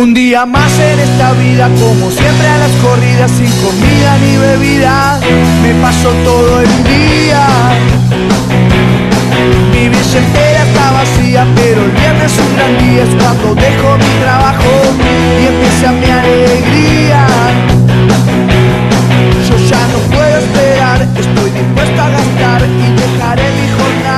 Un día más en esta vida, como siempre a las corridas, sin comida ni bebida, me paso todo el día. Mi billetera está vacía, pero el viernes un gran día es cuando dejo mi trabajo y empieza mi alegría. Yo ya no puedo esperar, estoy dispuesto a gastar y dejaré mi jornal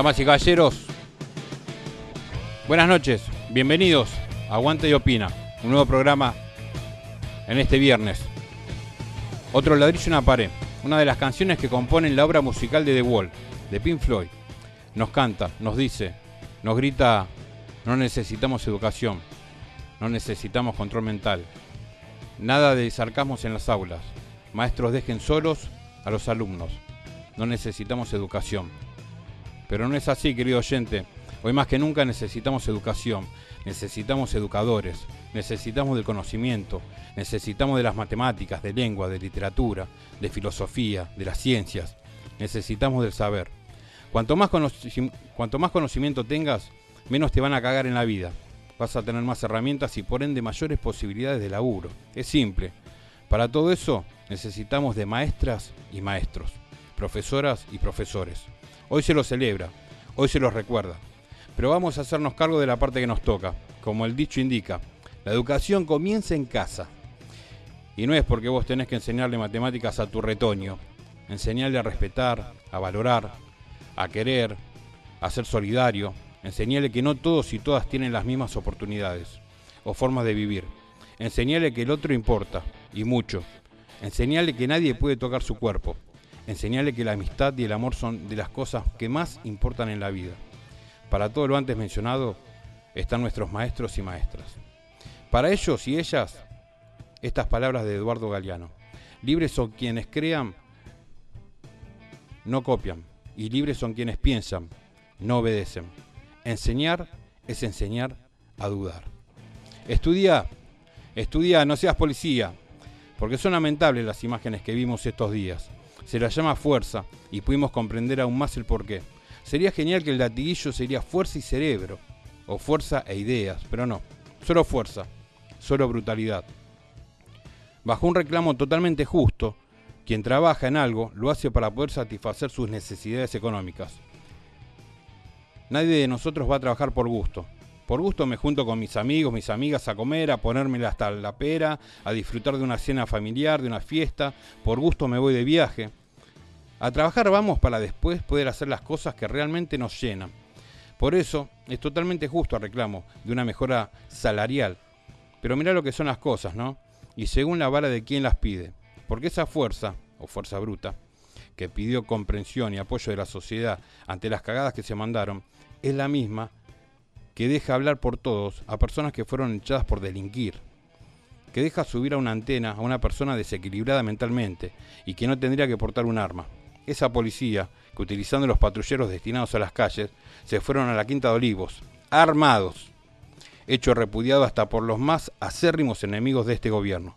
Damas y caballeros, buenas noches, bienvenidos a Aguante y Opina, un nuevo programa en este viernes. Otro ladrillo en una pared, una de las canciones que componen la obra musical de The Wall, de Pink Floyd. Nos canta, nos dice, nos grita, no necesitamos educación, no necesitamos control mental, nada de sarcasmos en las aulas, maestros dejen solos a los alumnos, no necesitamos educación. Pero no es así, querido oyente. Hoy más que nunca necesitamos educación, necesitamos educadores, necesitamos del conocimiento, necesitamos de las matemáticas, de lengua, de literatura, de filosofía, de las ciencias. Necesitamos del saber. Cuanto más, cuanto más conocimiento tengas, menos te van a cagar en la vida. Vas a tener más herramientas y por ende mayores posibilidades de laburo. Es simple. Para todo eso necesitamos de maestras y maestros, profesoras y profesores. Hoy se lo celebra, hoy se lo recuerda. Pero vamos a hacernos cargo de la parte que nos toca. Como el dicho indica, la educación comienza en casa. Y no es porque vos tenés que enseñarle matemáticas a tu retoño. Enseñarle a respetar, a valorar, a querer, a ser solidario. Enseñarle que no todos y todas tienen las mismas oportunidades o formas de vivir. Enseñarle que el otro importa, y mucho. Enseñarle que nadie puede tocar su cuerpo. Enseñarle que la amistad y el amor son de las cosas que más importan en la vida. Para todo lo antes mencionado están nuestros maestros y maestras. Para ellos y ellas, estas palabras de Eduardo Galeano. Libres son quienes crean, no copian. Y libres son quienes piensan, no obedecen. Enseñar es enseñar a dudar. Estudia, estudia, no seas policía, porque son lamentables las imágenes que vimos estos días. Se las llama fuerza y pudimos comprender aún más el porqué. Sería genial que el latiguillo sería fuerza y cerebro, o fuerza e ideas, pero no, solo fuerza, solo brutalidad. Bajo un reclamo totalmente justo, quien trabaja en algo lo hace para poder satisfacer sus necesidades económicas. Nadie de nosotros va a trabajar por gusto. Por gusto me junto con mis amigos, mis amigas a comer, a ponerme hasta la pera, a disfrutar de una cena familiar, de una fiesta. Por gusto me voy de viaje. A trabajar vamos para después poder hacer las cosas que realmente nos llenan. Por eso es totalmente justo el reclamo de una mejora salarial. Pero mira lo que son las cosas, ¿no? Y según la vara de quien las pide. Porque esa fuerza, o fuerza bruta, que pidió comprensión y apoyo de la sociedad ante las cagadas que se mandaron, es la misma que deja hablar por todos a personas que fueron echadas por delinquir, que deja subir a una antena a una persona desequilibrada mentalmente y que no tendría que portar un arma. Esa policía, que utilizando los patrulleros destinados a las calles, se fueron a la Quinta de Olivos, armados, hecho repudiado hasta por los más acérrimos enemigos de este gobierno.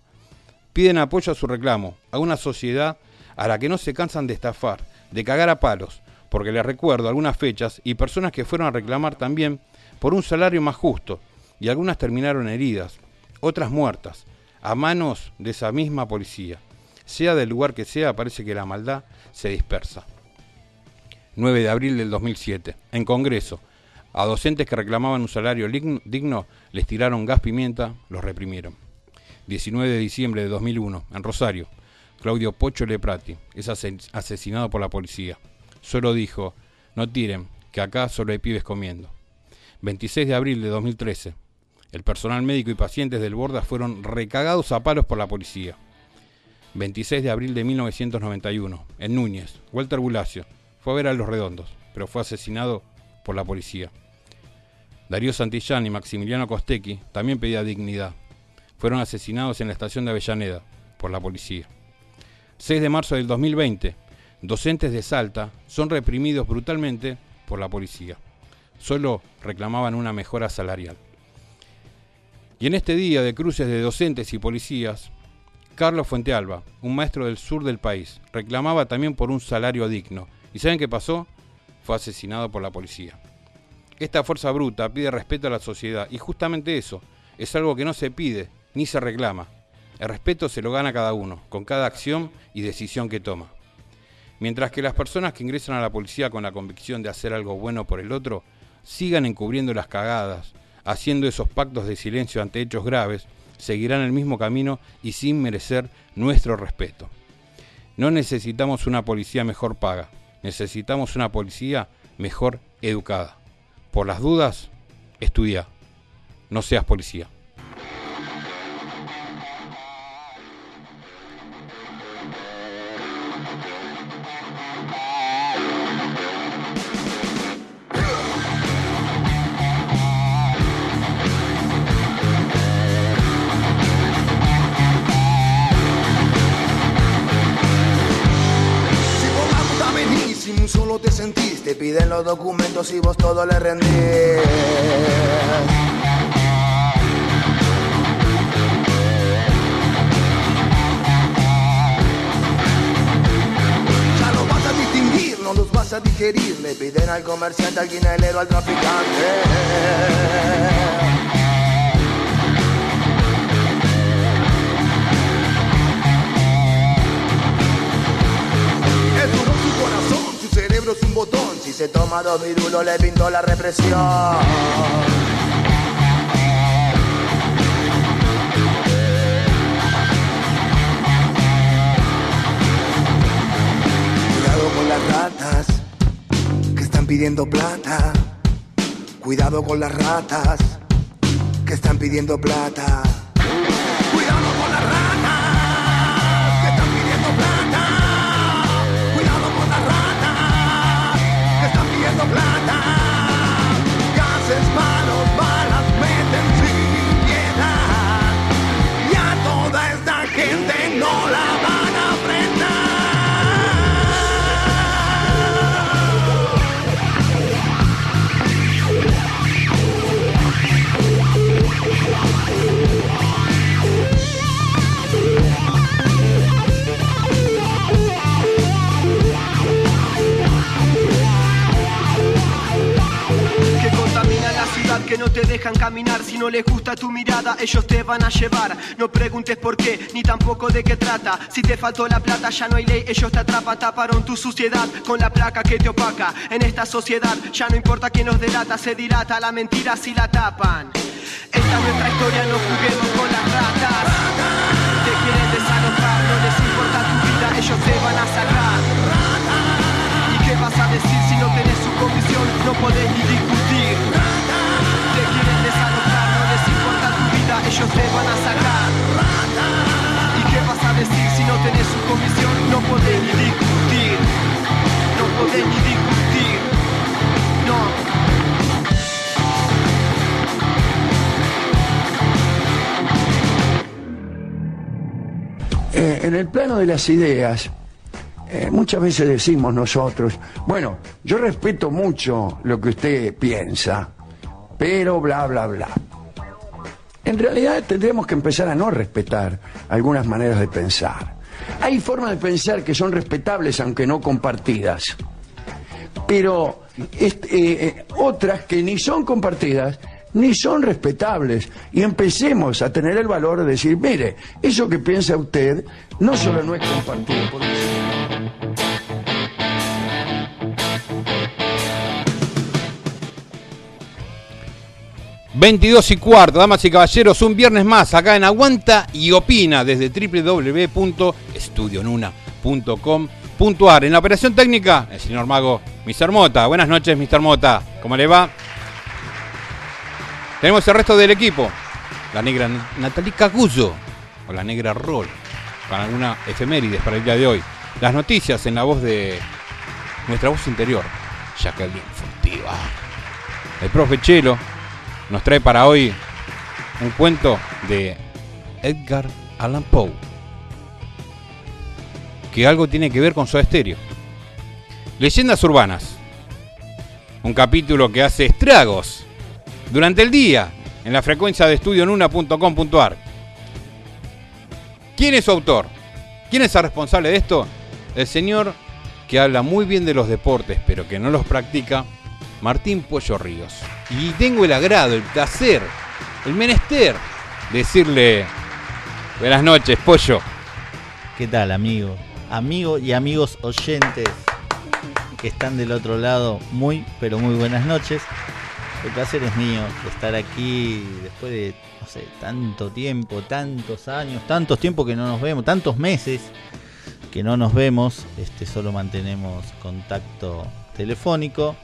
Piden apoyo a su reclamo, a una sociedad a la que no se cansan de estafar, de cagar a palos, porque les recuerdo algunas fechas y personas que fueron a reclamar también por un salario más justo, y algunas terminaron heridas, otras muertas, a manos de esa misma policía. Sea del lugar que sea, parece que la maldad se dispersa. 9 de abril del 2007, en Congreso, a docentes que reclamaban un salario digno les tiraron gas pimienta, los reprimieron. 19 de diciembre de 2001, en Rosario, Claudio Pocho Leprati es asesinado por la policía solo dijo, no tiren, que acá solo hay pibes comiendo. 26 de abril de 2013. El personal médico y pacientes del Borda fueron recagados a palos por la policía. 26 de abril de 1991. En Núñez, Walter Bulacio fue a ver a los redondos, pero fue asesinado por la policía. Darío Santillán y Maximiliano Costecchi también pedían dignidad. Fueron asesinados en la estación de Avellaneda por la policía. 6 de marzo del 2020 docentes de Salta son reprimidos brutalmente por la policía. Solo reclamaban una mejora salarial. Y en este día de cruces de docentes y policías, Carlos Fuentealba, un maestro del sur del país, reclamaba también por un salario digno. ¿Y saben qué pasó? Fue asesinado por la policía. Esta fuerza bruta pide respeto a la sociedad y justamente eso es algo que no se pide ni se reclama. El respeto se lo gana cada uno, con cada acción y decisión que toma. Mientras que las personas que ingresan a la policía con la convicción de hacer algo bueno por el otro, sigan encubriendo las cagadas, haciendo esos pactos de silencio ante hechos graves, seguirán el mismo camino y sin merecer nuestro respeto. No necesitamos una policía mejor paga, necesitamos una policía mejor educada. Por las dudas, estudia, no seas policía. Documentos y vos todo le rendís. Ya no vas a distinguir, no los vas a digerir, le piden al comerciante, al guinelero, al traficante. Cerebro es un botón. Si se toma dos virulos le pinto la represión. Cuidado con las ratas que están pidiendo plata. Cuidado con las ratas que están pidiendo plata. plata. is my. Que no te dejan caminar. Si no les gusta tu mirada, ellos te van a llevar. No preguntes por qué, ni tampoco de qué trata. Si te faltó la plata, ya no hay ley, ellos te atrapan. Taparon tu suciedad con la placa que te opaca. En esta sociedad ya no importa quién nos delata, se dilata la mentira si la tapan. Esta es nuestra historia, no juguemos con las ratas. Te quieren desalojar, no les importa tu vida, ellos te van a sacar. ¿Y qué vas a decir si no tenés su comisión? No podés ni discutir. Ellos te van a sacar. ¿Y qué vas a decir si no tenés su comisión? No podés ni discutir. No podés ni discutir. No. Eh, en el plano de las ideas, eh, muchas veces decimos nosotros, bueno, yo respeto mucho lo que usted piensa, pero bla, bla, bla. En realidad tendremos que empezar a no respetar algunas maneras de pensar. Hay formas de pensar que son respetables aunque no compartidas, pero este, eh, eh, otras que ni son compartidas ni son respetables. Y empecemos a tener el valor de decir, mire, eso que piensa usted no solo no es compartido por usted. ...22 y cuarto, damas y caballeros, un viernes más acá en Aguanta y Opina desde www.estudionuna.com.ar. En la operación técnica, el señor mago Mr. Mota. Buenas noches, Mr. Mota. ¿Cómo le va? Tenemos el resto del equipo. La negra Natalie Caguso, o la negra Roll, con alguna efemérides para el día de hoy. Las noticias en la voz de nuestra voz interior, Jacqueline Furtiva. El profe Chelo nos trae para hoy un cuento de Edgar Allan Poe, que algo tiene que ver con su estéreo. Leyendas urbanas, un capítulo que hace estragos durante el día en la frecuencia de estudionuna.com.ar. ¿Quién es su autor? ¿Quién es el responsable de esto? El señor que habla muy bien de los deportes, pero que no los practica, Martín Pollo Ríos. Y tengo el agrado, el placer, el menester de decirle buenas noches, Pollo. ¿Qué tal, amigo? Amigo y amigos oyentes que están del otro lado, muy, pero muy buenas noches. El placer es mío estar aquí después de, no sé, tanto tiempo, tantos años, tantos tiempos que no nos vemos, tantos meses que no nos vemos, este, solo mantenemos contacto telefónico.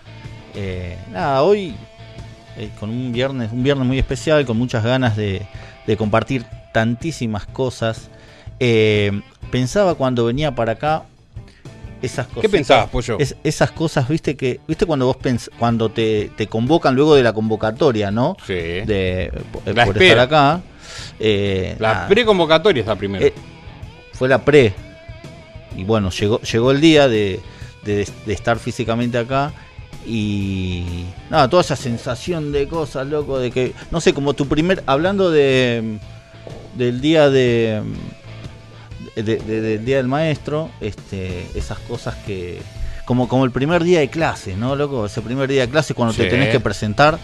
Eh, nada, hoy eh, con un viernes, un viernes muy especial, con muchas ganas de, de compartir tantísimas cosas. Eh, pensaba cuando venía para acá esas cosas. ¿Qué pensabas, Pollo? Es- esas cosas, viste que, viste cuando vos pens- cuando te, te convocan luego de la convocatoria, ¿no? Sí. De por La por espera. estar acá. Eh, La preconvocatoria es la primera. eh, fue la pre. Y bueno, llegó, llegó el día de, de- de estar físicamente acá. Y nada, toda esa sensación de cosas, loco, de que, no sé, como tu primer, hablando de del día de, de- de- del día del maestro, este, esas cosas que, como, como el primer día de clase, ¿no, loco? Ese primer día de clase cuando Sí. te tenés que presentar,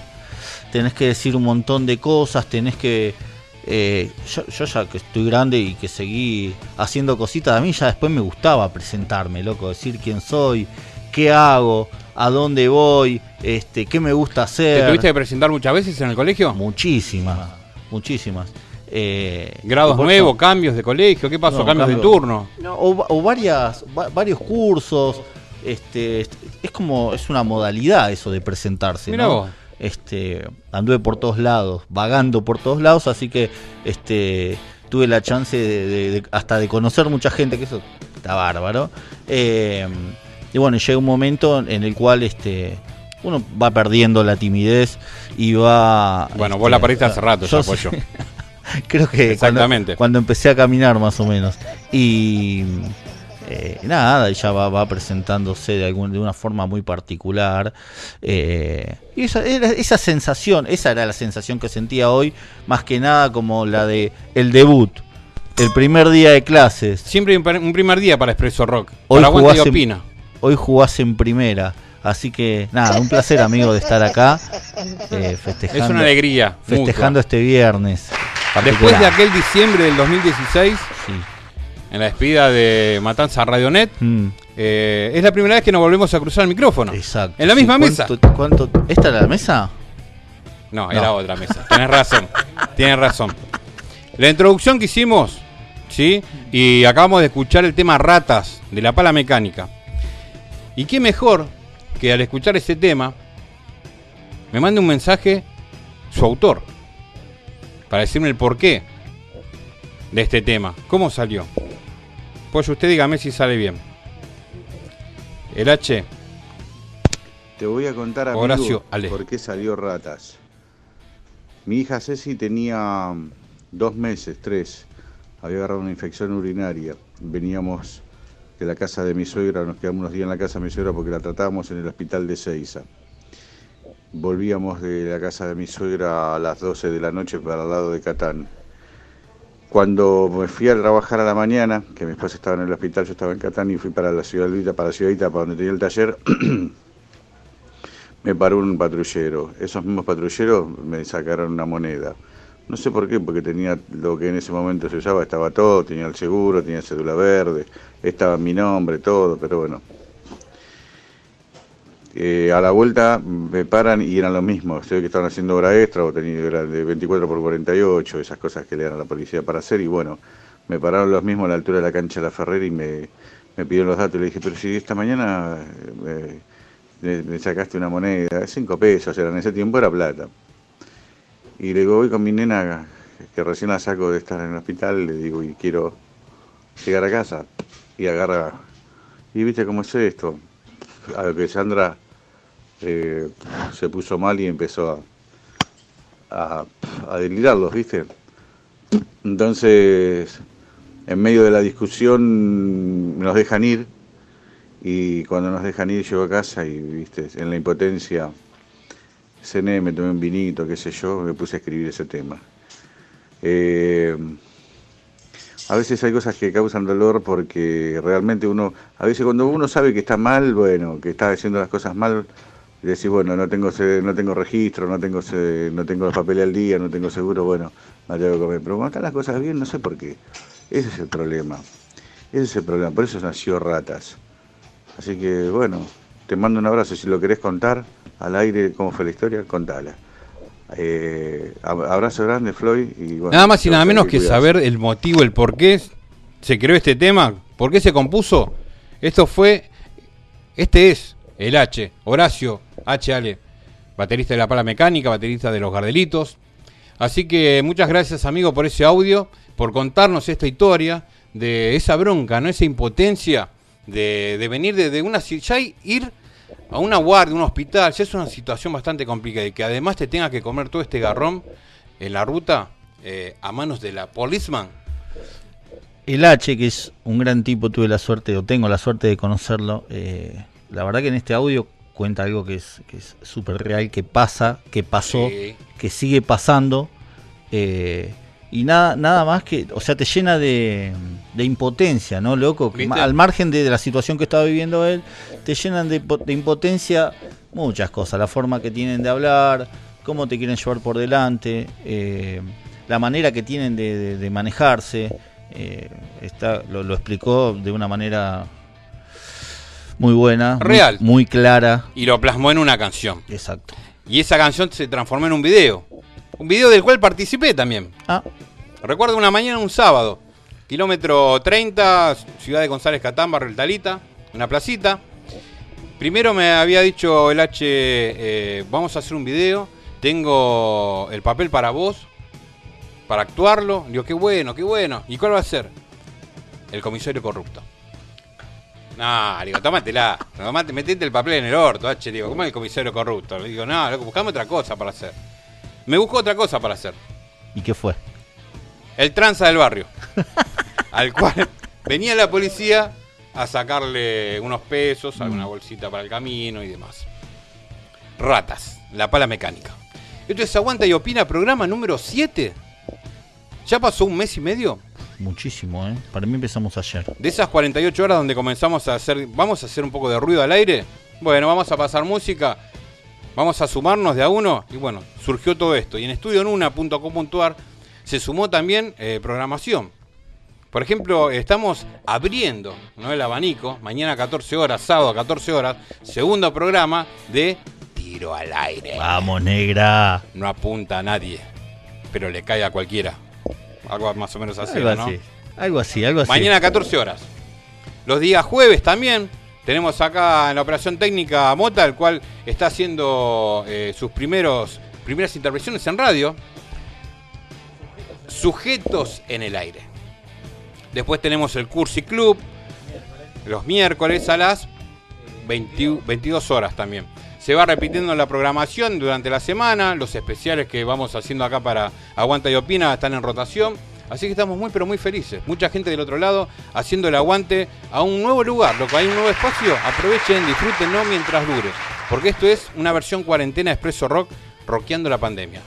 tenés que decir un montón de cosas, tenés que... eh, yo, yo ya que estoy grande y que seguí haciendo cositas, a mí ya después me gustaba presentarme, loco, decir quién soy, qué hago, a dónde voy, este, qué me gusta hacer. ¿Te tuviste que presentar muchas veces en el colegio? Muchísimas, muchísimas. Eh, ¿Grados nuevos, eso- cambios de colegio? ¿Qué pasó? No, ¿Cambios de turno? no, o, va- o varias, va- varios cursos. Este, es como, es una modalidad eso de presentarse. Mirá ¿no? vos. Este, anduve por todos lados, vagando por todos lados, así que este, tuve la chance de, de- de- hasta de conocer mucha gente, que eso está bárbaro. Eh, y bueno, llega un momento en el cual este, uno va perdiendo la timidez y va... Bueno, este, vos la perdiste hace rato yo ya, sí. Pollo. Creo que Exactamente. Cuando, cuando empecé a caminar más o menos. Y eh, nada, ella va, va presentándose de, algún, de una forma muy particular. Eh, y esa, era esa sensación, esa era la sensación que sentía hoy, más que nada como la de el debut, el primer día de clases. Siempre un primer día para Expreso Rock. Hoy para y jugás en- Opina. Hoy jugás en primera. Así que nada, un placer amigo de estar acá eh, festejando. Es una alegría. Festejando mutua. este viernes. Después de aquel diciembre del 2016, Sí. en la despedida de Matanza Radionet, Mm, eh, es la primera vez que nos volvemos a cruzar el micrófono. exacto. En la Sí, misma mesa. ¿cuánto- cuánto- ¿Esta era la mesa? No, No. era otra mesa. Tienes razón. Tienes razón. La introducción que hicimos, ¿sí? Y acabamos de escuchar el tema Ratas de la pala mecánica. Y qué mejor que al escuchar ese tema me mande un mensaje su autor para decirme el porqué de este tema. ¿Cómo salió? Pues usted dígame si sale bien. El H. Te voy a contar, amigo, Horacio, Ale. por qué salió Ratas. Mi hija Ceci tenía mm, dos meses, tres. Había agarrado una infección urinaria. Veníamos de la casa de mi suegra, nos quedamos unos días en la casa de mi suegra porque la tratábamos en el hospital de Ceiza. Volvíamos de la casa de mi suegra a las 12 de la noche para el lado de Catán. Cuando me fui a trabajar a la mañana, que mi esposa estaba en el hospital, yo estaba en Catán y fui para la ciudad para la ciudadita, para donde tenía el taller, me paró un patrullero. Esos mismos patrulleros me sacaron una moneda. No sé por qué, porque tenía lo que en ese momento se usaba, estaba todo, tenía el seguro, tenía cédula verde, estaba mi nombre, todo, pero bueno. Eh, a la vuelta me paran y eran lo mismo. Se ve que estaban haciendo hora extra o tenía era de 24 por 48, esas cosas que le dan a la policía para hacer. Y bueno, me pararon los mismos a la altura de la cancha de la Ferrera y me, me pidieron los datos. Y le dije, pero si esta mañana eh, me, sacaste una moneda, cinco pesos, era en ese tiempo era plata. Y le digo, voy con mi nena, que recién la saco de estar en el hospital, le digo, y quiero llegar a casa. Y agarra, y viste cómo es esto. A lo que Sandra eh, se puso mal y empezó a, a, a delirarlos, ¿viste? Entonces, en medio de la discusión nos dejan ir y cuando nos dejan ir llego a casa y, ¿viste? En la impotencia cené, me tomé un vinito, qué sé yo, me puse a escribir ese tema. Eh, a veces hay cosas que causan dolor porque realmente uno, a veces cuando uno sabe que está mal, bueno, que está haciendo las cosas mal, decís, bueno, no tengo no tengo registro, no tengo no tengo los papeles al día, no tengo seguro, bueno, me tengo que comer. Pero cuando están las cosas bien, no sé por qué. Ese es el problema. Ese es el problema. Por eso nació Ratas. Así que, bueno, te mando un abrazo. Si lo querés contar al aire cómo fue la historia, contala. Eh, ab- abrazo grande, Floyd. Y, bueno, Nada más y nada menos que cuidarse. saber el motivo, el por qué se creó este tema, por qué se compuso. Esto fue, este es el H, Horacio H. Ale, baterista de La Pala Mecánica, baterista de Los Gardelitos. Así que muchas gracias amigo por ese audio, por contarnos esta historia de esa bronca, ¿no? Esa impotencia de, de venir de, de una... Ya ir a una guardia, un hospital, ya es una situación bastante complicada y que además te tenga que comer todo este garrón en la ruta eh, a manos de la policeman. El H, que es un gran tipo, tuve la suerte, o tengo la suerte de conocerlo. eh, la verdad que en este audio cuenta algo que es que es súper real, que pasa, que pasó, Sí. que sigue pasando. eh, y nada, nada más que, o sea, te llena de, de impotencia, ¿no, loco? Al margen de, de la situación que estaba viviendo él, te llenan de, po- de impotencia muchas cosas. La forma que tienen de hablar, cómo te quieren llevar por delante, eh, la manera que tienen de, de- manejarse. eh, está, lo, lo explicó de una manera muy buena, muy- Real. muy clara. Y lo plasmó en una canción. Exacto. Y esa canción se transformó en un video. Un video del cual participé también. Ah, Recuerdo una mañana, un sábado. Kilómetro 30, ciudad de González Catán, barrio El Talita, una placita. Primero me había dicho el H, eh, vamos a hacer un video. Tengo el papel para vos, para actuarlo. Digo, qué bueno, qué bueno. ¿Y cuál va a ser? El comisario corrupto. No, digo, tómatela. Tomate, metete el papel en el orto, H. Digo, ¿cómo es el comisario corrupto? Le digo, no, loco, buscame otra cosa para hacer. Me buscó otra cosa para hacer. ¿y qué fue? El tranza del barrio. al cual venía la policía a sacarle unos pesos, alguna bolsita para el camino y demás. Ratas, la pala mecánica. Esto es Aguanta y Opina, programa número 7. Ya pasó un mes y medio Muchísimo, ¿eh? Para mí empezamos ayer. de esas 48 horas donde comenzamos a hacer. Vamos a hacer un poco de ruido al aire. Bueno, vamos a pasar música. Vamos a sumarnos de a uno. Y bueno, surgió todo esto. Y en estudionuna.com.ar se sumó también eh, programación. Por ejemplo, estamos abriendo ¿no? el abanico, mañana a 14 horas, sábado a 14 horas, segundo programa de Tiro al aire. Vamos, negra. No apunta a nadie, pero le cae a cualquiera. Algo más o menos así, algo ¿no? así. Algo así, algo así. Mañana a 14 horas. Los días jueves también. Tenemos acá en la operación técnica a Mota, el cual está haciendo eh, sus primeros, primeras intervenciones en radio. Sujetos en el aire. Después tenemos el Cursi Club, los miércoles a las 20 22 horas también. Se va repitiendo la programación durante la semana, los especiales que vamos haciendo acá para Aguanta y Opina están en rotación. Así que estamos muy pero muy felices. Mucha gente del otro lado haciendo el aguante a un nuevo lugar, lo que hay un nuevo espacio. Aprovechen, disfrútenlo mientras dure. Porque esto es una versión cuarentena expreso rock, rockeando la pandemia.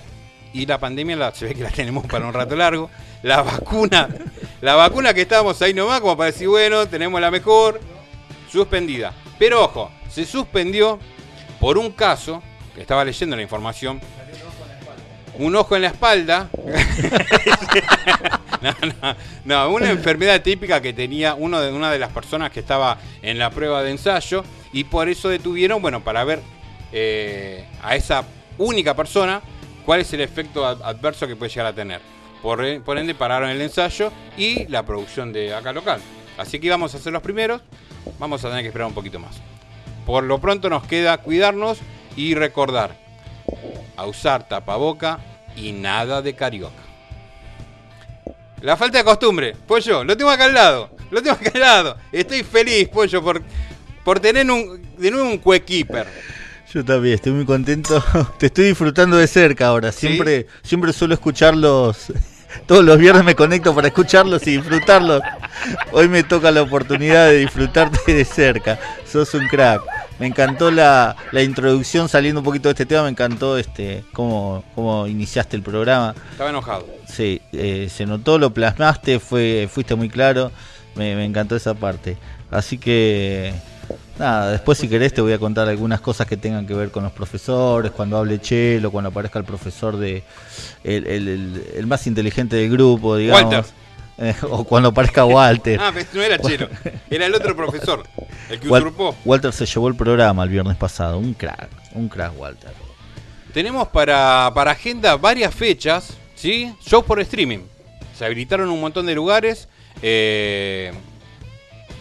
Y la pandemia la, se ve que la tenemos para un rato largo. La vacuna, la vacuna que estábamos ahí nomás, como para decir, bueno, tenemos la mejor, suspendida. Pero ojo, se suspendió por un caso, que estaba leyendo la información, un ojo en la espalda. no, no, no, una enfermedad típica que tenía uno de, una de las personas que estaba en la prueba de ensayo y por eso detuvieron, bueno, para ver eh, a esa única persona cuál es el efecto ad- adverso que puede llegar a tener. Por, e- por ende pararon el ensayo y la producción de acá local. Así que íbamos a ser los primeros, vamos a tener que esperar un poquito más. Por lo pronto nos queda cuidarnos y recordar a usar tapaboca y nada de carioca. La falta de costumbre, pollo, lo tengo acá al lado, lo tengo acá al lado. Estoy feliz, pollo, por, por tener un, de nuevo un cuekeeper. Yo también estoy muy contento. Te estoy disfrutando de cerca ahora. ¿Sí? Siempre, siempre suelo escucharlos. Todos los viernes me conecto para escucharlos y disfrutarlos. Hoy me toca la oportunidad de disfrutarte de cerca. Sos un crack. Me encantó la, la introducción saliendo un poquito de este tema. Me encantó este cómo, cómo iniciaste el programa. Estaba enojado. Sí, eh, se notó, lo plasmaste, fue, fuiste muy claro. Me, me encantó esa parte. Así que, nada, después si querés te voy a contar algunas cosas que tengan que ver con los profesores, cuando hable Chelo, cuando aparezca el profesor de el, el- el- el más inteligente del grupo, digamos. Walter. Eh, o cuando aparezca Walter. Ah, no era Chelo, era el otro profesor, el que Wal- usurpó. Walter se llevó el programa el viernes pasado. Un crack, un crack Walter. Tenemos para, para agenda varias fechas, ¿sí? Shows por streaming. Se habilitaron un montón de lugares. eh,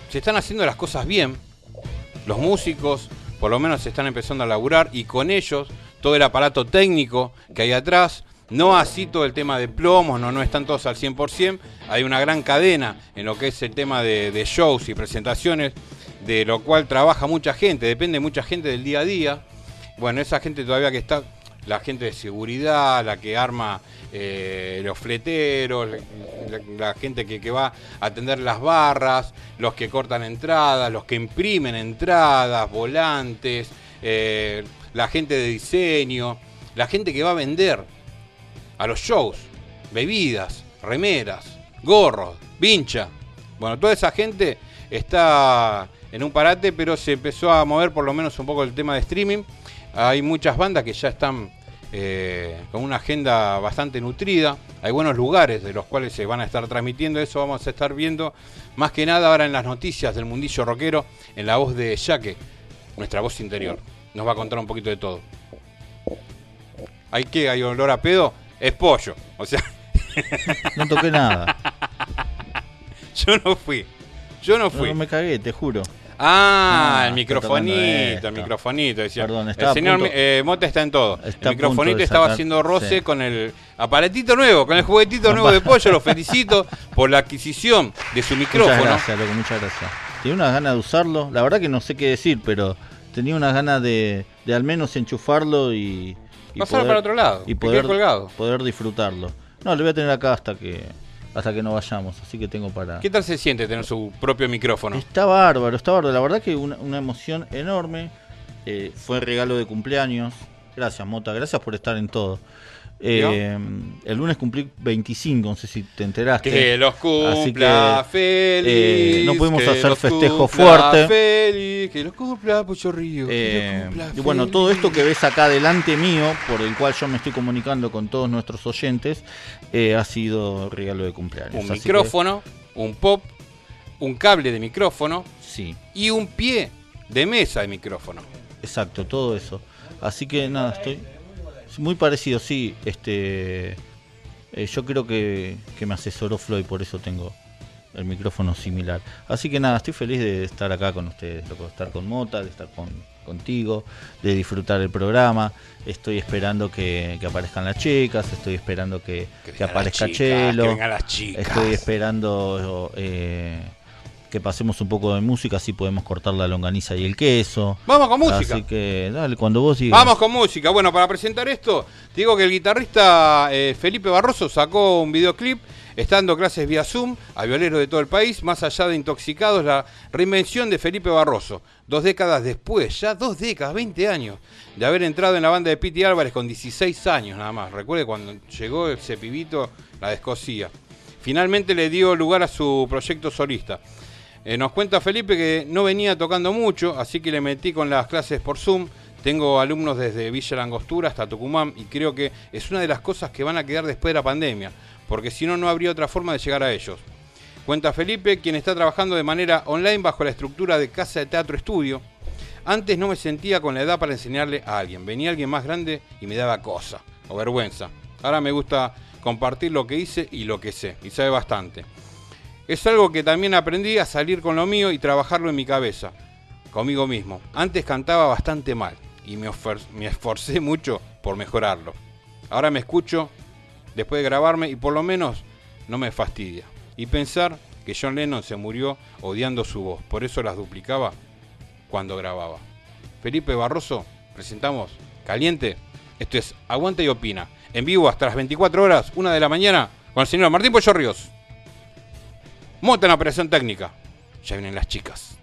se están haciendo las cosas bien. Los músicos, por lo menos, se están empezando a laburar y con ellos todo el aparato técnico que hay atrás. No así todo el tema de plomos, no, no están todos al 100%. Hay una gran cadena en lo que es el tema de, shows y presentaciones, de lo cual trabaja mucha gente, depende mucha gente del día a día. Bueno, esa gente todavía que está, la gente de seguridad, la que arma eh, los fleteros, la, gente que, que va a atender las barras, los que cortan entradas, los que imprimen entradas, volantes, eh, la gente de diseño, la gente que va a vender a los shows, bebidas, remeras, gorros, vincha. Bueno, toda esa gente está en un parate, pero se empezó a mover por lo menos un poco el tema de streaming. Hay muchas bandas que ya están eh, con una agenda bastante nutrida. Hay buenos lugares de los cuales se van a estar transmitiendo. Eso vamos a estar viendo más que nada ahora en las noticias del mundillo rockero, en la voz de Yaque, nuestra voz interior. Nos va a contar un poquito de todo. ¿Hay que ¿Hay olor a pedo? Es pollo. O sea, No toqué nada. yo no fui. Yo no fui. no me cagué, te juro. Ah, Ah, el está microfonito, el microfonito. Decía. Perdón, el estaba a señor eh, Mota está en todo. Está el microfonito estaba sacar- haciendo roce sí. con el aparatito nuevo, con el juguetito nuevo de pollo. Lo felicito por la adquisición de su Muchas micrófono. gracias, loco, muchas gracias. Tenía unas ganas de usarlo. La verdad que no sé qué decir, pero tenía unas ganas de, de al menos enchufarlo y. y Pasar para otro lado, Y poder, colgado. poder disfrutarlo. No, lo voy a tener acá hasta que hasta que no vayamos. Así que tengo para. ¿Qué tal se siente tener su propio micrófono? Está bárbaro, está bárbaro. La verdad que una, una emoción enorme. Eh, fue regalo de cumpleaños. Gracias, Mota. Gracias por estar en todo. Eh, el lunes cumplí 25, no sé si te enteraste. Que los cumpla Así que, feliz. eh, no pudimos que hacer los festejo fuerte. Feliz, que los cumpla Pucho Río. que los cumpla y bueno, feliz. todo esto que ves acá delante mío, por el cual yo me estoy comunicando con todos nuestros oyentes, eh, ha sido regalo de cumpleaños. Un Así que, micrófono, un pop, un cable de micrófono sí, y un pie de mesa de micrófono. exacto, todo eso. Así que nada, estoy muy parecido, sí. Este, eh, yo creo que, que me asesoró Floyd, por eso tengo el micrófono similar. Así que nada, estoy feliz de estar acá con ustedes, loco, de estar con Mota, de estar con, contigo, de disfrutar el programa. Estoy esperando que, que aparezcan las chicas, estoy esperando que, que aparezca chicas, Chelo. que vengan las chicas. Estoy esperando eh, que pasemos un poco de música, así podemos cortar la longaniza y el queso. Vamos con música. Así que dale, cuando vos digas. Vamos con música. Bueno, para presentar esto, te digo que el guitarrista eh, Felipe Barroso sacó un videoclip estando clases vía Zoom a violeros de todo el país, más allá de intoxicados, la reinvención de Felipe Barroso. Dos décadas después, ya dos décadas, 20 años, de haber entrado en la banda de Piti Álvarez con 16 años nada más. Recuerde cuando llegó ese pibito, la descosía. Finalmente le dio lugar a su proyecto solista. Eh, nos cuenta Felipe que no venía tocando mucho, así que le metí con las clases por Zoom. Tengo alumnos desde Villa Langostura hasta Tucumán y creo que es una de las cosas que van a quedar después de la pandemia, porque si no, no habría otra forma de llegar a ellos. Cuenta Felipe, quien está trabajando de manera online bajo la estructura de Casa de Teatro Estudio. Antes no me sentía con la edad para enseñarle a alguien. Venía alguien más grande y me daba cosa o vergüenza. Ahora me gusta compartir lo que hice y lo que sé, y sabe bastante. Es algo que también aprendí a salir con lo mío y trabajarlo en mi cabeza, conmigo mismo. Antes cantaba bastante mal y me, me esforcé mucho por mejorarlo. Ahora me escucho después de grabarme y por lo menos no me fastidia. Y pensar que John Lennon se murió odiando su voz, por eso las duplicaba cuando grababa. Felipe Barroso, presentamos Caliente. Esto es Aguanta y Opina. En vivo hasta las 24 horas, una de la mañana, con el señor Martín Pollo. Monta en operación técnica. Ya vienen las chicas.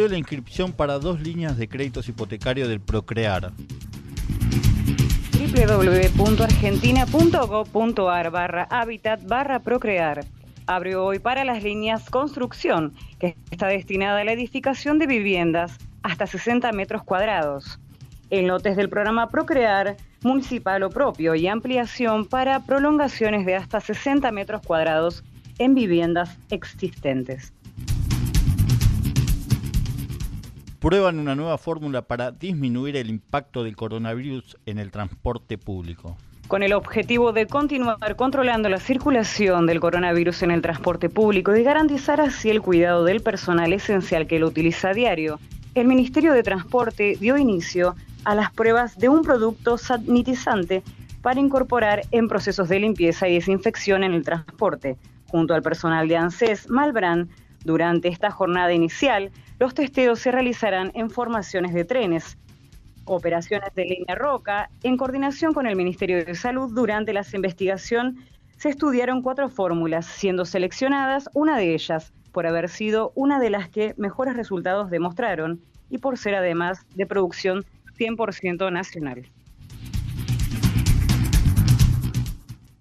Abrió la inscripción para dos líneas de créditos hipotecarios del Procrear. www.argentina.gov.ar barra hábitat barra procrear. Abrió hoy para las líneas construcción, que está destinada a la edificación de viviendas hasta 60 metros cuadrados. En lotes del programa Procrear, municipal o propio y ampliación para prolongaciones de hasta 60 metros cuadrados en viviendas existentes. Prueban una nueva fórmula para disminuir el impacto del coronavirus en el transporte público. con el objetivo de continuar controlando la circulación del coronavirus en el transporte público y garantizar así el cuidado del personal esencial que lo utiliza a diario. El Ministerio de Transporte dio inicio a las pruebas de un producto sanitizante para incorporar en procesos de limpieza y desinfección en el transporte. Junto al personal de ANSES Malbrán, durante esta jornada inicial, los testeos se realizarán en formaciones de trenes, operaciones de línea roca, en coordinación con el Ministerio de Salud, durante la investigación se estudiaron cuatro fórmulas, siendo seleccionadas una de ellas por haber sido una de las que mejores resultados demostraron y por ser además de producción 100% nacional.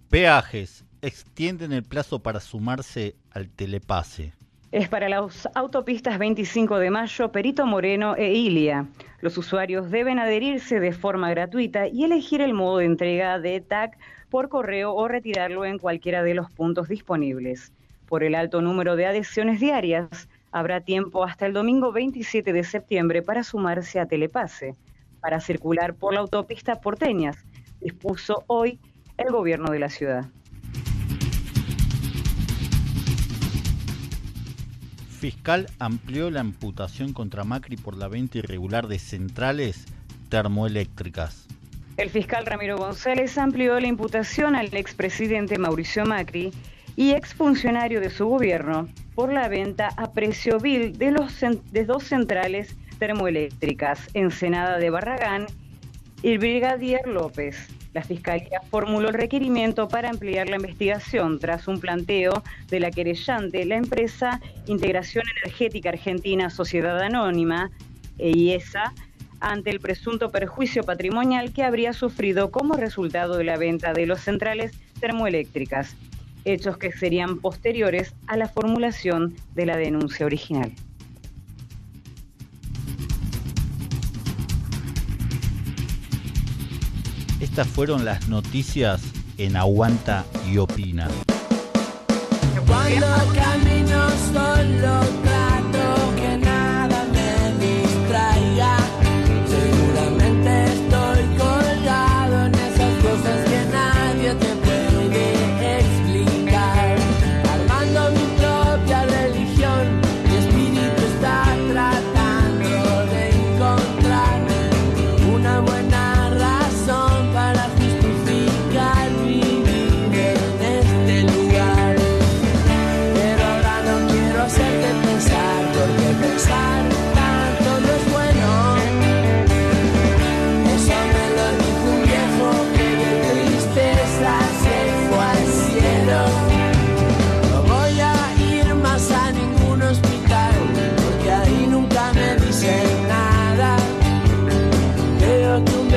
Peajes. Extienden el plazo para sumarse al telepase. Es para las autopistas 25 de Mayo, Perito Moreno e Ilia. Los usuarios deben adherirse de forma gratuita y elegir el modo de entrega de TAC por correo o retirarlo en cualquiera de los puntos disponibles. Por el alto número de adhesiones diarias, habrá tiempo hasta el domingo 27 de septiembre para sumarse a Telepase. Para circular por la autopista porteñas, dispuso hoy el gobierno de la ciudad. Fiscal amplió la imputación contra Macri por la venta irregular de centrales termoeléctricas. El fiscal Ramiro González amplió la imputación al expresidente Mauricio Macri y exfuncionario de su gobierno por la venta a precio vil de, los, de dos centrales termoeléctricas, Ensenada de Barragán y Brigadier López. La Fiscalía formuló el requerimiento para ampliar la investigación tras un planteo de la querellante, la empresa Integración Energética Argentina Sociedad Anónima, EIESA, ante el presunto perjuicio patrimonial que habría sufrido como resultado de la venta de los centrales termoeléctricas, hechos que serían posteriores a la formulación de la denuncia original. Estas fueron las noticias en Aguanta y Opina.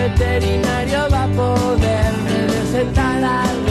Veterinario va a poderme recetar algo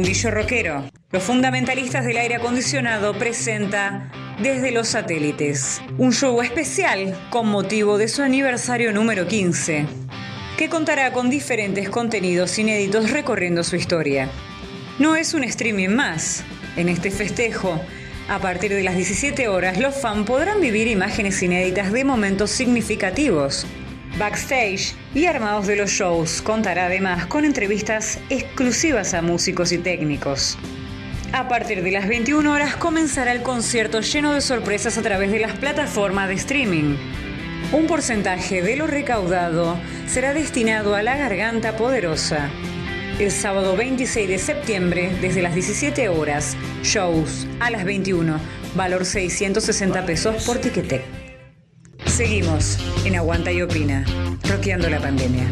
mundillo. Los fundamentalistas del aire acondicionado presenta Desde los satélites, un show especial con motivo de su aniversario número 15, que contará con diferentes contenidos inéditos recorriendo su historia. No es un streaming más. En este festejo, a partir de las 17 horas, los fans podrán vivir imágenes inéditas de momentos significativos backstage y armados de los shows. Contará además con entrevistas exclusivas a músicos y técnicos. A partir de las 21 horas comenzará el concierto lleno de sorpresas a través de las plataformas de streaming. Un porcentaje de lo recaudado será destinado a la Garganta Poderosa. El sábado 26 de septiembre, desde las 17 horas, shows a las 21, valor 660 pesos por tiquete. Seguimos en Aguanta y Opina, roqueando la pandemia.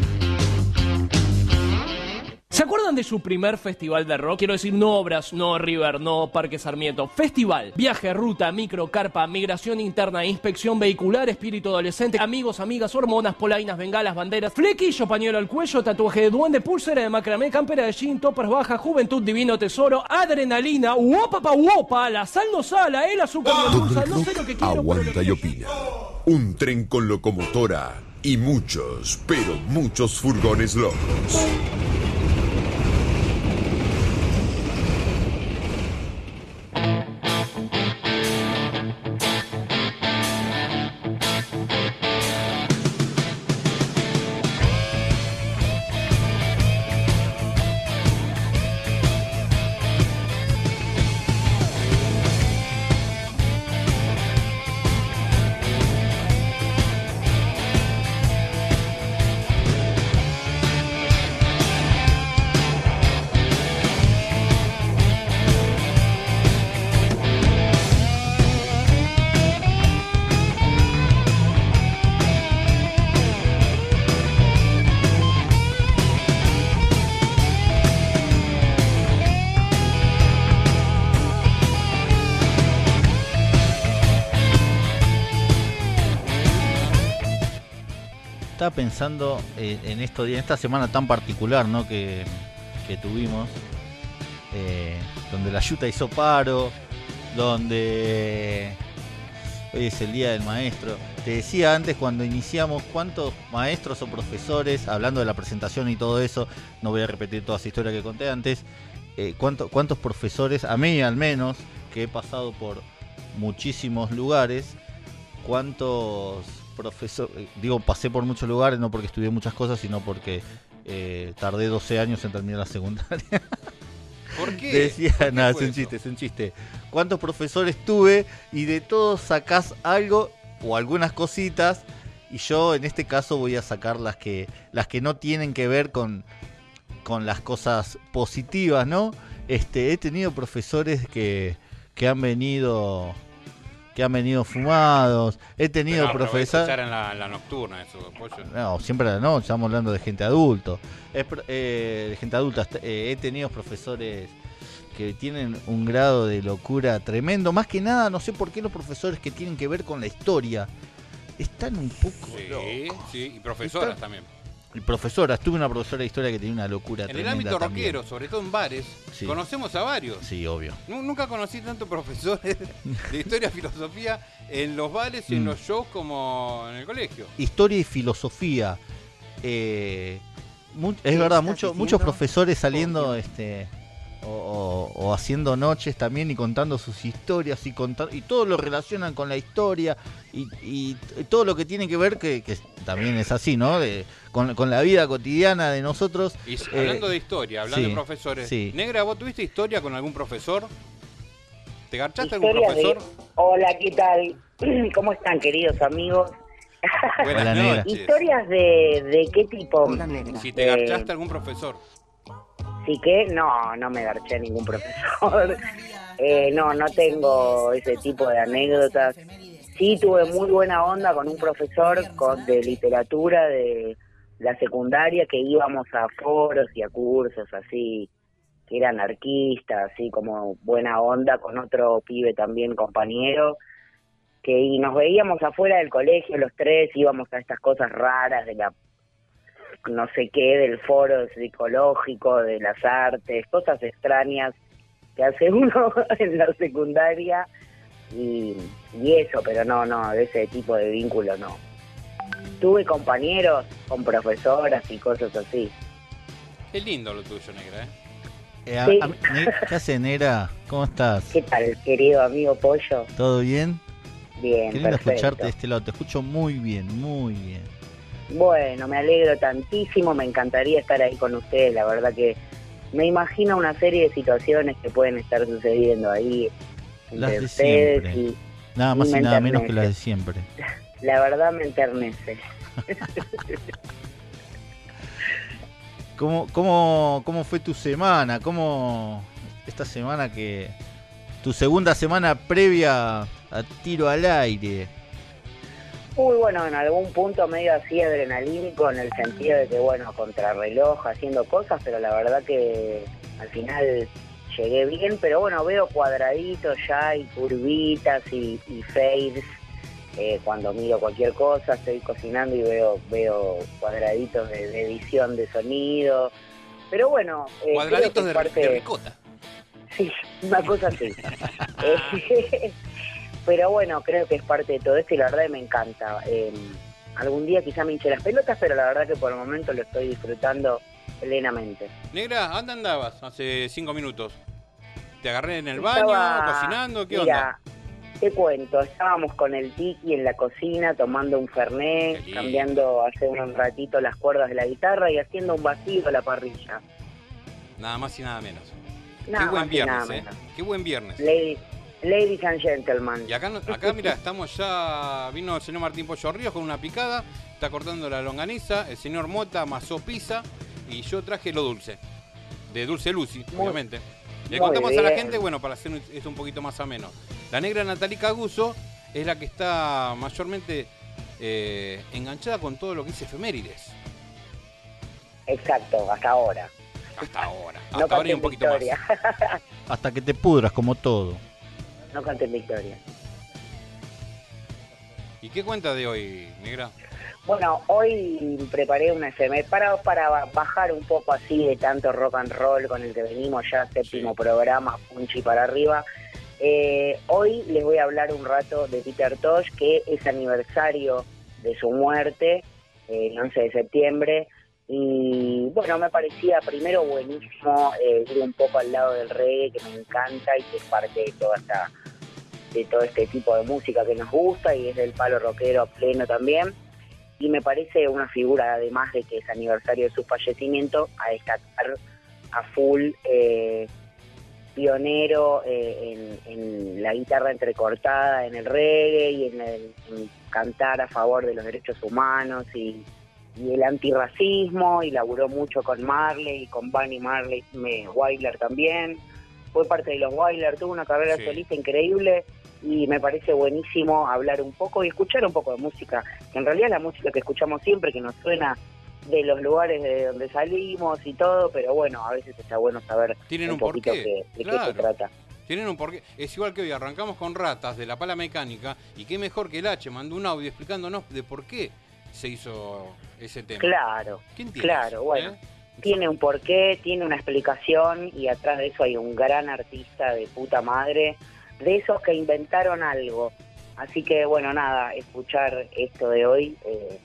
¿Se acuerdan de su primer festival de rock? Quiero decir, no obras, no River, no Parque Sarmiento. Festival. Viaje, ruta, micro, carpa, migración interna, inspección vehicular, espíritu adolescente, amigos, amigas, hormonas, polainas, bengalas, banderas, flequillo, pañuelo al cuello, tatuaje de duende, pulsera de macramé, campera de jean, toppers baja, juventud, divino tesoro, adrenalina, uopa uopa, la sal no sala, el azúcar no usa, no sé lo que quiero. pero lo Aguanta y opina. Un tren con locomotora y muchos, pero muchos furgones locos. Pensando eh, en esto, en esta semana tan particular ¿no? que, tuvimos, eh, donde la Yuta hizo paro, donde hoy es el día del maestro. Te decía antes cuando iniciamos cuántos maestros o profesores, hablando de la presentación y todo eso, no voy a repetir toda esa historia que conté antes, eh, cuánto- cuántos profesores, a mí al menos, que he pasado por muchísimos lugares, cuántos profesores, digo, pasé por muchos lugares, no porque estudié muchas cosas, sino porque eh, tardé 12 años en terminar la secundaria. ¿Por qué? Decía, ¿Por qué nada, es un chiste, es un chiste. ¿Cuántos profesores tuve? Y de todos sacás algo o algunas cositas. Y yo en este caso voy a sacar las que, las que no tienen que ver con, con las cosas positivas, ¿no? Este, he tenido profesores que, que han venido que han venido fumados. He tenido no, profesores. en la, en la nocturna, eso, pollo. No, siempre no, estamos hablando de gente adulto. Es eh, de gente adulta. Eh, he tenido profesores que tienen un grado de locura tremendo. Más que nada, no sé por qué los profesores que tienen que ver con la historia están un poco Sí, locos. sí, y profesoras Está- también. Y profesoras, tuve una profesora de historia que tenía una locura En el ámbito también. rockero, sobre todo en bares, Sí. conocemos a varios. Sí, obvio. Nu- Nunca conocí tanto profesores de historia y filosofía en los bares y en Mm. los shows como en el colegio. Historia y filosofía. eh, es verdad, mucho- muchos profesores saliendo este o, o- o haciendo noches también y contando sus historias y contar y todo lo relacionan con la historia y, todo lo que tiene que ver que, que también es así, ¿no? De, con, con la vida cotidiana de nosotros. Y Eh, hablando de historia, hablando sí, de profesores. sí. Negra, ¿vos tuviste historia con algún profesor? ¿Te garchaste algún de- profesor? Hola, ¿qué tal? ¿Cómo están, queridos amigos? Buenas Hola, negra. noches. ¿Historias de, de qué tipo? Si te Eh, garchaste algún profesor. Sí que no, no me garché a ningún profesor. Eh, no, no tengo ese tipo de anécdotas. Sí tuve muy buena onda con un profesor con, de literatura de la secundaria que íbamos a foros y a cursos así, que era anarquista, así como buena onda con otro pibe también compañero, que y nos veíamos afuera del colegio los tres, íbamos a estas cosas raras de la no sé qué, del foro psicológico, de las artes, cosas extrañas que hace uno en la secundaria y, y eso, pero no, no, de ese tipo de vínculo no. Tuve compañeros con profesoras y cosas así. Qué lindo lo tuyo, Negra, ¿eh? Eh, a- Sí. a- Ne- ¿Qué hace, Nera? ¿Cómo estás? ¿Qué tal, querido amigo ¿Todo bien? Bien, Qué lindo perfecto. escucharte de este lado. Te escucho muy bien, muy bien. Bueno, me alegro tantísimo, me encantaría estar ahí con ustedes, la verdad que me imagino una serie de situaciones que pueden estar sucediendo ahí Las de ustedes siempre. y Nada más me y nada menos que las de siempre. la verdad me enternece. ¿Cómo, cómo, ¿Cómo fue tu semana? ¿Cómo esta semana que... Tu segunda semana previa a tiro al aire? Uy, bueno, en algún punto medio así adrenalínico en el sentido de que, bueno, contrarreloj, haciendo cosas, pero la verdad que al final llegué bien, pero bueno, veo cuadraditos ya y curvitas y, y fades eh, cuando miro cualquier cosa, estoy cocinando y veo veo cuadraditos de, de edición de sonido, pero bueno, eh, Cuadraditos de, parte- de ricota. Sí, una cosa así. Eh, pero bueno, creo que es parte de todo esto y la verdad que me encanta. Eh, algún día quizá me hinche las pelotas, pero la verdad que por el momento lo estoy disfrutando plenamente. Negra, ¿dónde andabas hace cinco minutos? ¿Te agarré en el baño, cocinando? ¿Qué Mira, onda? Te cuento, estábamos con el tiki en la cocina tomando un fernet, cambiando hace un ratito las cuerdas de la guitarra y haciendo un vacío a la parrilla. Nada más y nada menos. Nada Qué buen más y nada viernes, ¿eh? menos. Qué buen viernes. Ladies and gentlemen. Y acá, no- acá mira, estamos ya. Vino el señor Martín Pollo Ríos con una picada, está cortando la longaniza. El señor Mota amasó pizza y yo traje lo dulce. De Dulce Lucy, Muy- obviamente. Le contamos a la gente, bueno, para hacer esto un poquito más ameno. La negra Natalie Caguso es la que está mayormente eh, enganchada con todo lo que dice efemérides. Exacto, hasta ahora. Hasta ahora. No Hasta ahora y un poquito más. Hasta que te pudras como todo. No canten victoria. ¿Y qué cuenta de hoy, negra? Bueno, hoy preparé una FM para, para bajar un poco así de tanto rock and roll con el que venimos ya, séptimo programa, punchi para arriba. Eh, hoy les voy a hablar un rato de Peter Tosh, que es aniversario de su muerte, el 11 de septiembre. Y bueno, me parecía primero buenísimo eh, ir un poco al lado del reggae, que me encanta y que es parte de toda esta de todo este tipo de música que nos gusta y es del palo rockero pleno también. Y me parece una figura, además de que es aniversario de su fallecimiento, a destacar a full, eh, pionero eh, en, la guitarra entrecortada, en el reggae y en, el, cantar a favor de los derechos humanos y, y el antirracismo, y laburó mucho con Marley y con Bunny Marley, me, Wyler también. Fue parte de los Wyler, tuvo una carrera Sí. solista increíble y me parece buenísimo hablar un poco y escuchar un poco de música, que en realidad es la música que escuchamos siempre, que nos suena de los lugares de donde salimos y todo, pero bueno, a veces está bueno saber Tienen un, un poquito porqué, que- de qué claro. se trata. Tienen un porqué. Es igual que hoy arrancamos con ratas de la pala mecánica y qué mejor que el H mandó un audio explicándonos de por qué se hizo ese tema. Claro, ¿Quién tiene claro, bueno. eh? Tiene un porqué, tiene una explicación y atrás de eso hay un gran artista de puta madre, de esos que inventaron algo. Así que bueno, nada, escuchar esto de hoy, eh,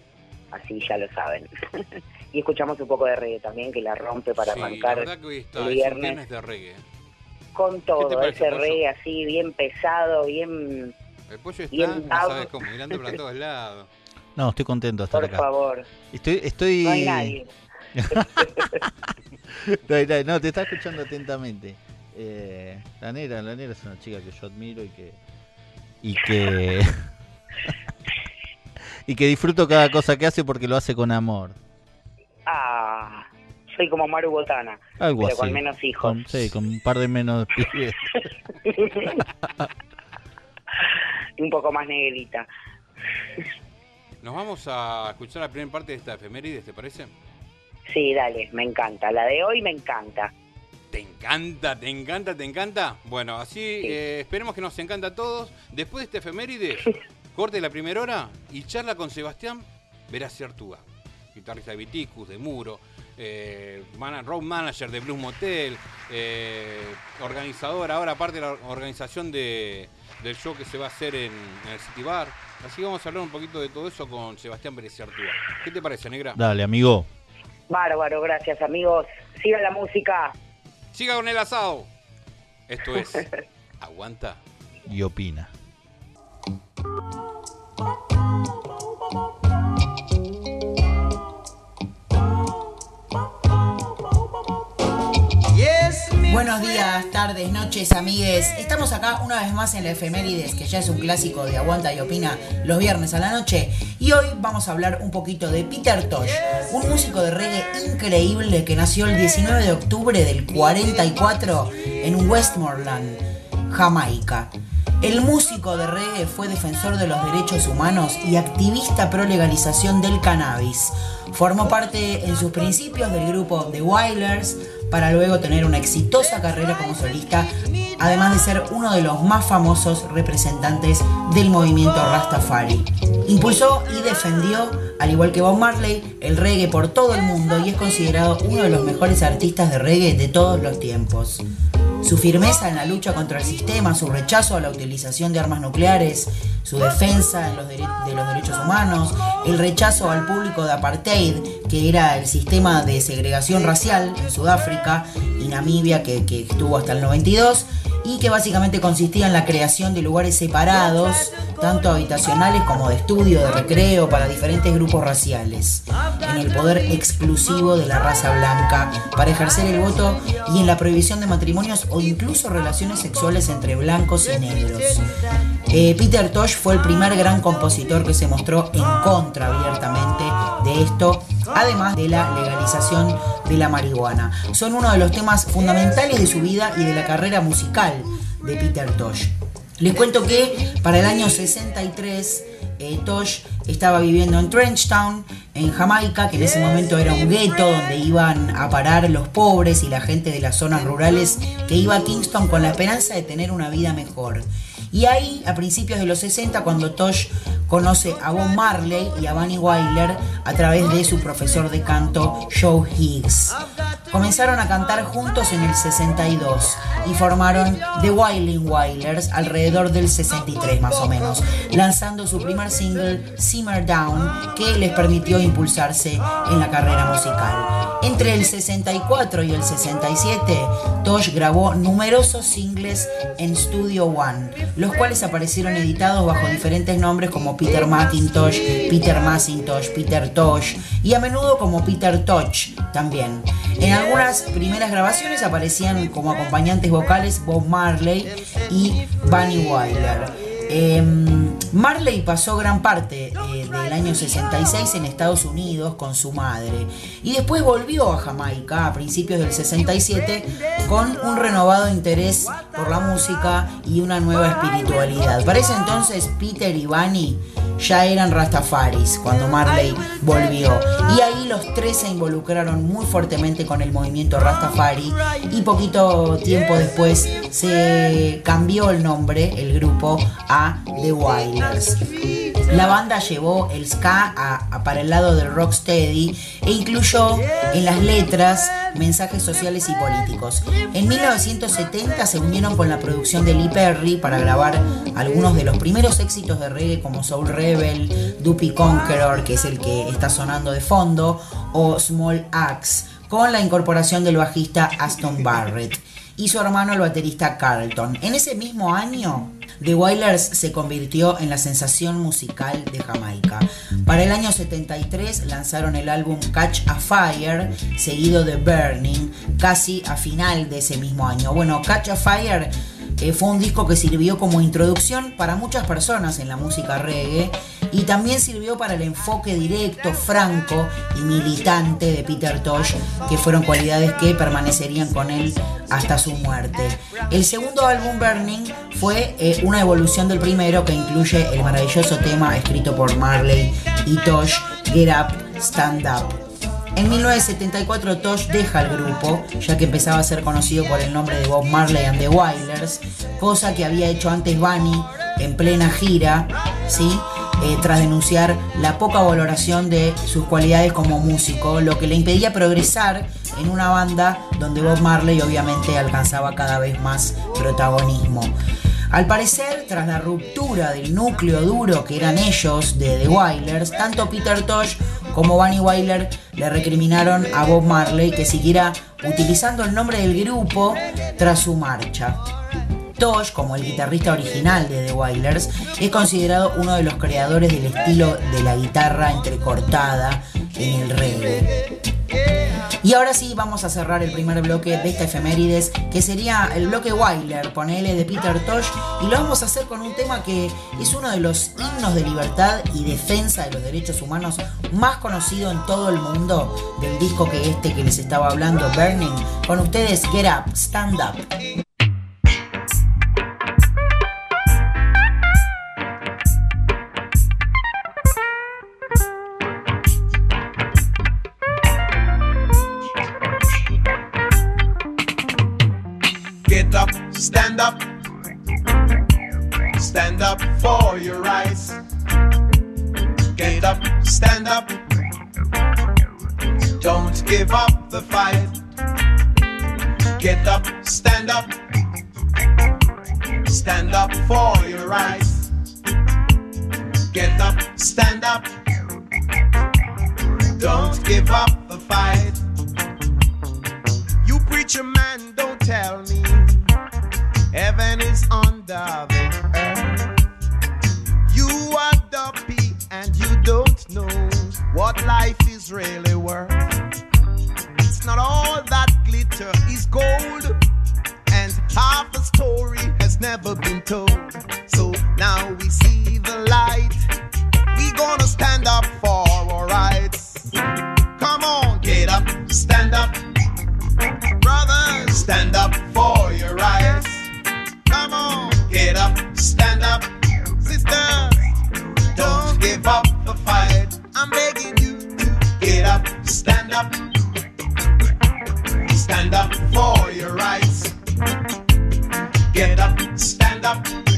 así ya lo saben. y escuchamos un poco de reggae también, que la rompe para Sí, arrancar que hoy está, el viernes de reggae. con todo, parece, ese Pollo? reggae así bien pesado, bien, El pollo está, Bien, no Gab. sabes cómo, mirando para todos lados. No, estoy contento de estar por acá. favor, Estoy, estoy... no hay nadie. No, no, no, te está escuchando atentamente. Eh, la negra, la negra es una chica que yo admiro y que y que y que disfruto cada cosa que hace porque lo hace con amor. Ah, soy como Maru Botana, Algo pero así. con menos hijos. Con, sí, con un par de menos pibes. un poco más negrita. Nos vamos a escuchar la primera parte de esta efeméride, ¿te parece? Sí, dale, me encanta. La de hoy me encanta. ¿Te encanta, te encanta, te encanta? Bueno, así eh, esperemos que nos encanta a todos. Después de esta efeméride, corte la primera hora y charla con Sebastián Veracruz Artuga, guitarrista de Viticus, de Muro, eh, road manager de Blues Motel, eh, organizador ahora parte de la organización de, del show que se va a hacer en, en el City Bar. Así vamos a hablar un poquito de todo eso con Sebastián Veracruz Artuga. ¿Qué te parece, negra? Dale, amigo. Bárbaro, gracias amigos. Siga la música. Siga con el asado. Esto es Aguanta. Y opina. Buenos días, tardes, noches, amigues. Estamos acá una vez más en la efemérides, que ya es un clásico de Aguanta y Opina los viernes a la noche. Y hoy vamos a hablar un poquito de Peter Tosh, un músico de reggae increíble que nació el 19 de octubre del 44 en Westmoreland, Jamaica. El músico de reggae fue defensor de los derechos humanos y activista pro legalización del cannabis. Formó parte en sus principios del grupo The Wailers para luego tener una exitosa carrera como solista, además de ser uno de los más famosos representantes del movimiento Rastafari. Impulsó y defendió, al igual que Bob Marley, el reggae por todo el mundo y es considerado uno de los mejores artistas de reggae de todos los tiempos. Su firmeza en la lucha contra el sistema, su rechazo a la utilización de armas nucleares, su defensa de los, dere- de los derechos humanos, el rechazo al público de apartheid, que era el sistema de segregación racial en Sudáfrica y Namibia, que, que estuvo hasta el 92, y que básicamente consistía en la creación de lugares separados, tanto habitacionales como de estudio, de recreo, para diferentes grupos raciales, en el poder exclusivo de la raza blanca, para ejercer el voto y en la prohibición de matrimonios o incluso relaciones sexuales entre blancos y negros. Eh, Peter Tosh fue el primer gran compositor que se mostró en contra abiertamente de esto, además de la legalización de la marihuana. Son uno de los temas fundamentales de su vida y de la carrera musical de Peter Tosh. Les cuento que para el año 63 eh, Tosh estaba viviendo en Trenchtown, en Jamaica, que en ese momento era un gueto donde iban a parar los pobres y la gente de las zonas rurales que iba a Kingston con la esperanza de tener una vida mejor. Y ahí, a principios de los 60, cuando Tosh conoce a Bob Marley y a Bunny Wyler a través de su profesor de canto Joe Higgs. Comenzaron a cantar juntos en el 62 y formaron The Wailing Wailers alrededor del 63 más o menos, lanzando su primer single Simmer Down que les permitió impulsarse en la carrera musical. Entre el 64 y el 67, Tosh grabó numerosos singles en Studio One, los cuales aparecieron editados bajo diferentes nombres como Peter Macintosh, Peter Macintosh, Peter Tosh y a menudo como Peter Tosh también. Algunas primeras grabaciones aparecían como acompañantes vocales Bob Marley y Bunny Wyler. Eh, Marley pasó gran parte eh, del año 66 en Estados Unidos con su madre y después volvió a Jamaica a principios del 67 con un renovado interés por la música y una nueva espiritualidad. Para ese entonces Peter y Bunny ya eran Rastafaris cuando Marley volvió y ahí los tres se involucraron muy fuertemente con el movimiento Rastafari y poquito tiempo después se cambió el nombre, el grupo, a The Wailers. La banda llevó el ska a- a para el lado del rocksteady e incluyó en las letras mensajes sociales y políticos. En 1970 se unieron con la producción de Lee Perry para grabar algunos de los primeros éxitos de reggae como Soul Rebel, Duppy Conqueror, que es el que está sonando de fondo, o Small Axe, con la incorporación del bajista Aston Barrett y su hermano el baterista Carlton. En ese mismo año, The Wailers se convirtió en la sensación musical de Jamaica. Para el año 73 lanzaron el álbum Catch a Fire, seguido de Burning, casi a final de ese mismo año. Bueno, Catch a Fire eh, fue un disco que sirvió como introducción para muchas personas en la música reggae y también sirvió para el enfoque directo, franco y militante de Peter Tosh, que fueron cualidades que permanecerían con él hasta su muerte. El segundo álbum, Burning, fue eh, una evolución del primero que incluye el maravilloso tema escrito por Marley y Tosh, Get Up, Stand Up. En 1974 Tosh deja el grupo, ya que empezaba a ser conocido por el nombre de Bob Marley and the Wailers, cosa que había hecho antes Bunny en plena gira, ¿sí? Eh, tras denunciar la poca valoración de sus cualidades como músico, lo que le impedía progresar en una banda donde Bob Marley obviamente alcanzaba cada vez más protagonismo. Al parecer, tras la ruptura del núcleo duro que eran ellos de The Wailers, tanto Peter Tosh como Bunny Wyler le recriminaron a Bob Marley que siguiera utilizando el nombre del grupo tras su marcha. Tosh, como el guitarrista original de The Wailers, es considerado uno de los creadores del estilo de la guitarra entrecortada en el reggae. Y ahora sí vamos a cerrar el primer bloque de esta efemérides, que sería el bloque Wyler, ponele de Peter Tosh, y lo vamos a hacer con un tema que es uno de los himnos de libertad y defensa de los derechos humanos más conocido en todo el mundo, del disco que este que les estaba hablando, Burning. Con ustedes, Get Up, Stand Up. Up. Stand up for your rights. Get up, stand up. Don't give up the fight. Get up, stand up. Stand up for your rights. Get up, stand up. Don't give up the fight. You preacher man, don't tell me heaven is under the earth. You are dopey and you don't know what life is really worth. It's not all that glitter is gold, and half a story has never been told. So now we see the light. We gonna stand up for our rights. Come on, get up, stand up. Brothers, stand up for your rights. Get up, stand up. Sisters, don't give up the fight. I'm begging you to get up, stand up. Stand up for your rights. Get up, stand up.